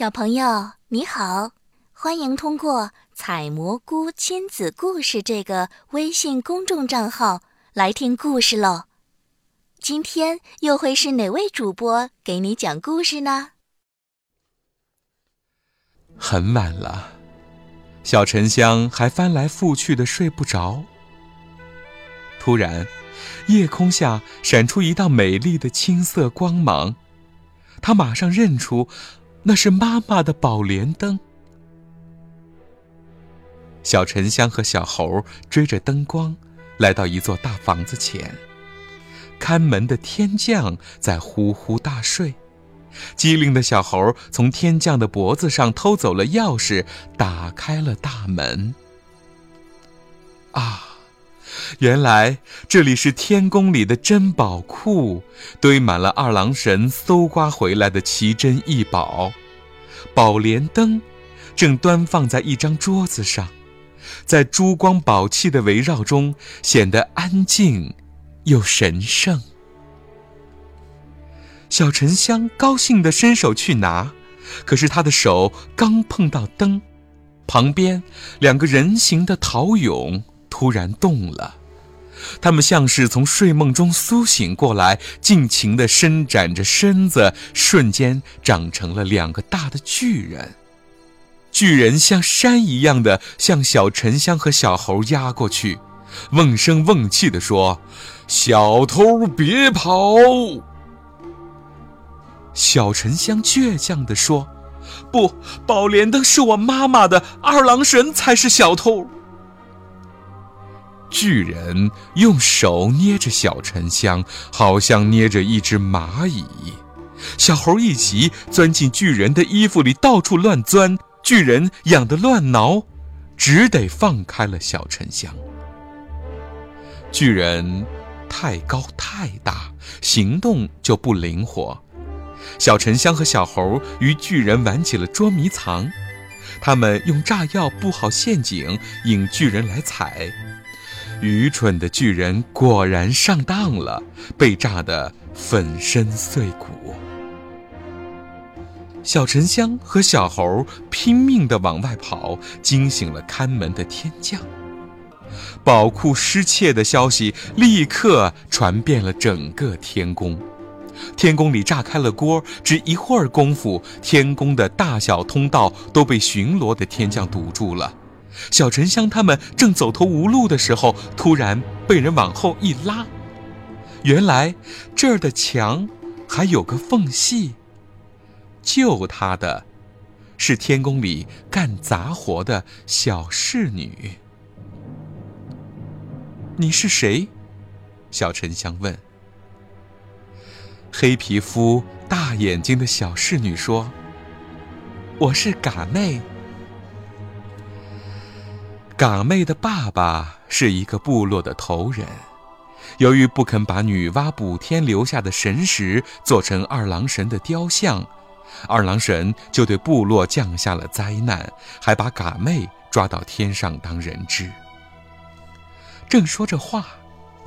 小朋友你好，欢迎通过“采蘑菇亲子故事”这个微信公众账号来听故事喽。今天又会是哪位主播给你讲故事呢？很晚了，小沉香还翻来覆去的睡不着。突然，夜空下闪出一道美丽的青色光芒，他马上认出。那是妈妈的宝莲灯。小沉香和小猴追着灯光，来到一座大房子前。看门的天将在呼呼大睡，机灵的小猴从天将的脖子上偷走了钥匙，打开了大门。啊！原来这里是天宫里的珍宝库，堆满了二郎神搜刮回来的奇珍异宝。宝莲灯正端放在一张桌子上，在珠光宝气的围绕中，显得安静又神圣。小沉香高兴地伸手去拿，可是他的手刚碰到灯，旁边两个人形的陶俑突然动了。他们像是从睡梦中苏醒过来，尽情地伸展着身子，瞬间长成了两个大的巨人。巨人像山一样的向小沉香和小猴压过去，瓮声瓮气地说：“小偷别跑！”小沉香倔强地说：“不，宝莲灯是我妈妈的，二郎神才是小偷。”巨人用手捏着小沉香，好像捏着一只蚂蚁。小猴一急，钻进巨人的衣服里，到处乱钻。巨人痒得乱挠，只得放开了小沉香。巨人太高太大，行动就不灵活。小沉香和小猴与巨人玩起了捉迷藏，他们用炸药布好陷阱，引巨人来踩。愚蠢的巨人果然上当了，被炸得粉身碎骨。小沉香和小猴拼命地往外跑，惊醒了看门的天将。宝库失窃的消息立刻传遍了整个天宫，天宫里炸开了锅。只一会儿功夫，天宫的大小通道都被巡逻的天将堵住了。小沉香他们正走投无路的时候，突然被人往后一拉。原来这儿的墙还有个缝隙。救他的，是天宫里干杂活的小侍女。你是谁？小沉香问。黑皮肤、大眼睛的小侍女说：“我是嘎妹。”尕妹的爸爸是一个部落的头人，由于不肯把女娲补天留下的神石做成二郎神的雕像，二郎神就对部落降下了灾难，还把嘎妹抓到天上当人质。正说着话，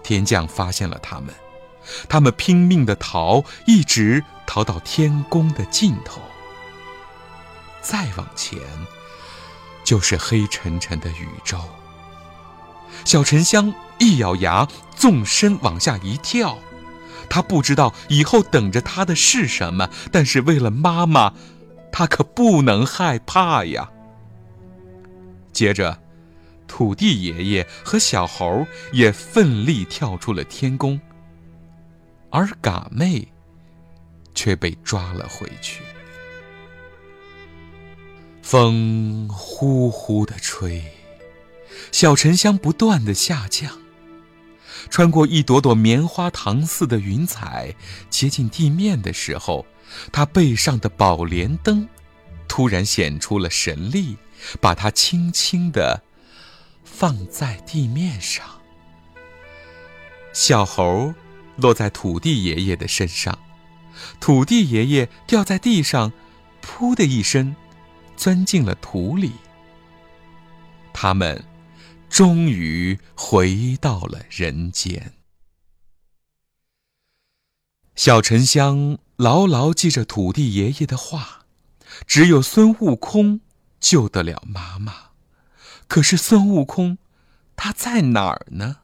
天将发现了他们，他们拼命的逃，一直逃到天宫的尽头。再往前。就是黑沉沉的宇宙。小沉香一咬牙，纵身往下一跳。他不知道以后等着他的是什么，但是为了妈妈，他可不能害怕呀。接着，土地爷爷和小猴也奋力跳出了天宫，而嘎妹却被抓了回去。风呼呼地吹，小沉香不断地下降，穿过一朵朵棉花糖似的云彩，接近地面的时候，他背上的宝莲灯突然显出了神力，把它轻轻地放在地面上。小猴落在土地爷爷的身上，土地爷爷掉在地上，噗的一声。钻进了土里，他们终于回到了人间。小沉香牢牢记着土地爷爷的话，只有孙悟空救得了妈妈。可是孙悟空，他在哪儿呢？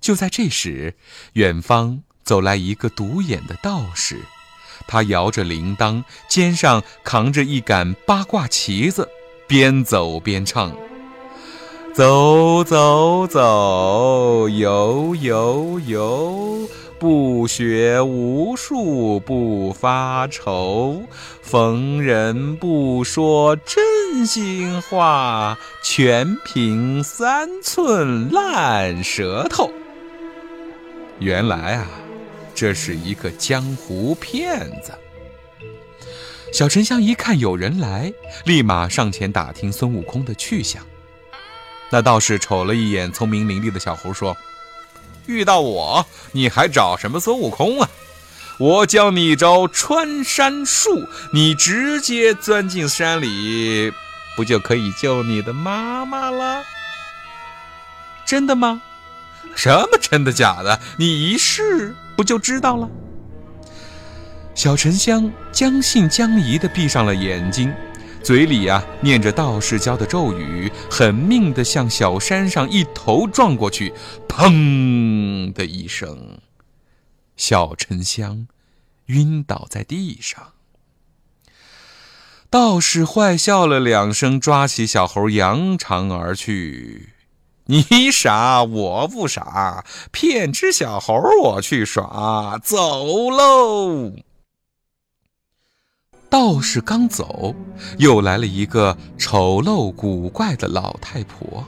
就在这时，远方走来一个独眼的道士，他摇着铃铛，肩上扛着一杆八卦旗子，边走边唱：“走走走，游游游。”不学无术不发愁，逢人不说真心话，全凭三寸烂舌头。原来啊，这是一个江湖骗子。小沉香一看有人来，立马上前打听孙悟空的去向。那道士瞅了一眼聪明伶俐的小猴，说。遇到我，你还找什么孙悟空啊？我教你一招穿山术，你直接钻进山里，不就可以救你的妈妈了？真的吗？什么真的假的？你一试不就知道了？小沉香将信将疑地闭上了眼睛。嘴里呀念着道士教的咒语，狠命地向小山上一头撞过去，砰的一声，小沉香晕倒在地上。道士坏笑了两声，抓起小猴扬长而去。你傻我不傻，骗只小猴我去耍，走喽。道士刚走，又来了一个丑陋古怪的老太婆。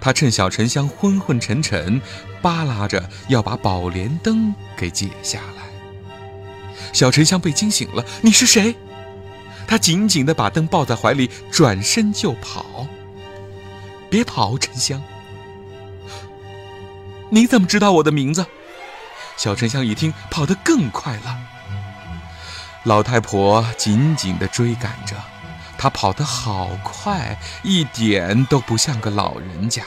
她趁小沉香昏昏沉沉，扒拉着要把宝莲灯给解下来。小沉香被惊醒了：“你是谁？”他紧紧地把灯抱在怀里，转身就跑。“别跑，沉香！你怎么知道我的名字？”小沉香一听，跑得更快了。老太婆紧紧地追赶着，她跑得好快，一点都不像个老人家。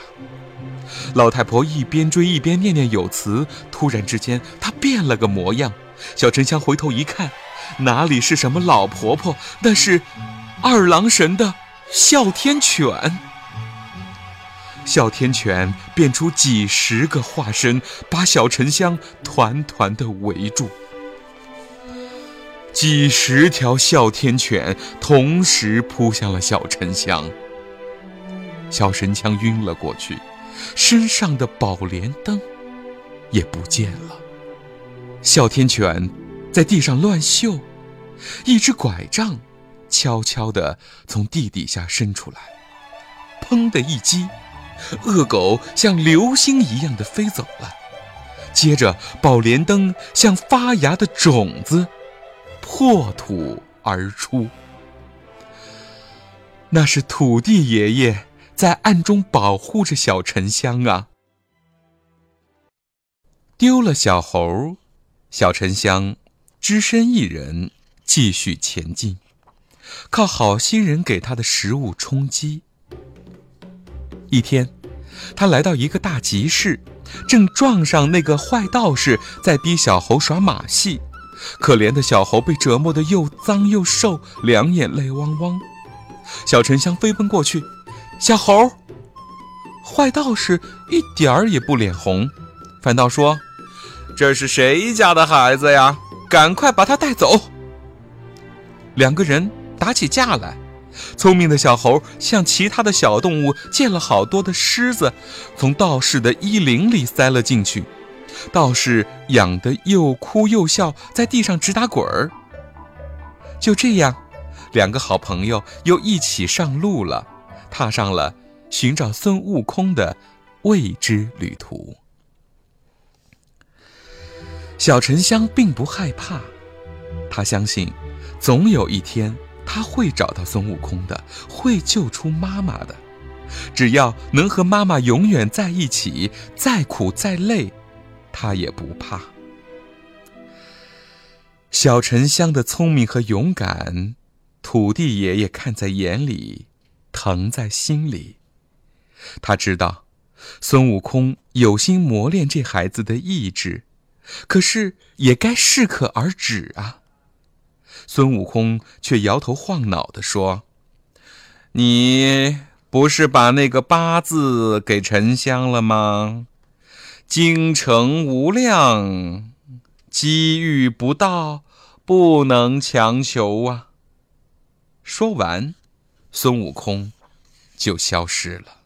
老太婆一边追一边念念有词，突然之间，她变了个模样。小沉香回头一看，哪里是什么老婆婆，那是二郎神的哮天犬。哮天犬变出几十个化身，把小沉香团团地围住。几十条哮天犬同时扑向了小沉香，小神枪晕了过去，身上的宝莲灯也不见了。哮天犬在地上乱嗅，一只拐杖悄悄地从地底下伸出来，砰的一击，恶狗像流星一样的飞走了。接着，宝莲灯像发芽的种子。破土而出，那是土地爷爷在暗中保护着小沉香啊。丢了小猴，小沉香只身一人继续前进，靠好心人给他的食物充饥。一天，他来到一个大集市，正撞上那个坏道士在逼小猴耍马戏。可怜的小猴被折磨得又脏又瘦，两眼泪汪汪。小沉香飞奔过去，小猴，坏道士一点儿也不脸红，反倒说：“这是谁家的孩子呀？赶快把他带走。”两个人打起架来，聪明的小猴向其他的小动物借了好多的虱子，从道士的衣领里塞了进去。道士痒得又哭又笑，在地上直打滚儿。就这样，两个好朋友又一起上路了，踏上了寻找孙悟空的未知旅途。小沉香并不害怕，他相信，总有一天他会找到孙悟空的，会救出妈妈的。只要能和妈妈永远在一起，再苦再累。他也不怕。小沉香的聪明和勇敢，土地爷爷看在眼里，疼在心里。他知道，孙悟空有心磨练这孩子的意志，可是也该适可而止啊。孙悟空却摇头晃脑地说：“你不是把那个八字给沉香了吗？京城无量，机遇不到，不能强求啊。”说完，孙悟空就消失了。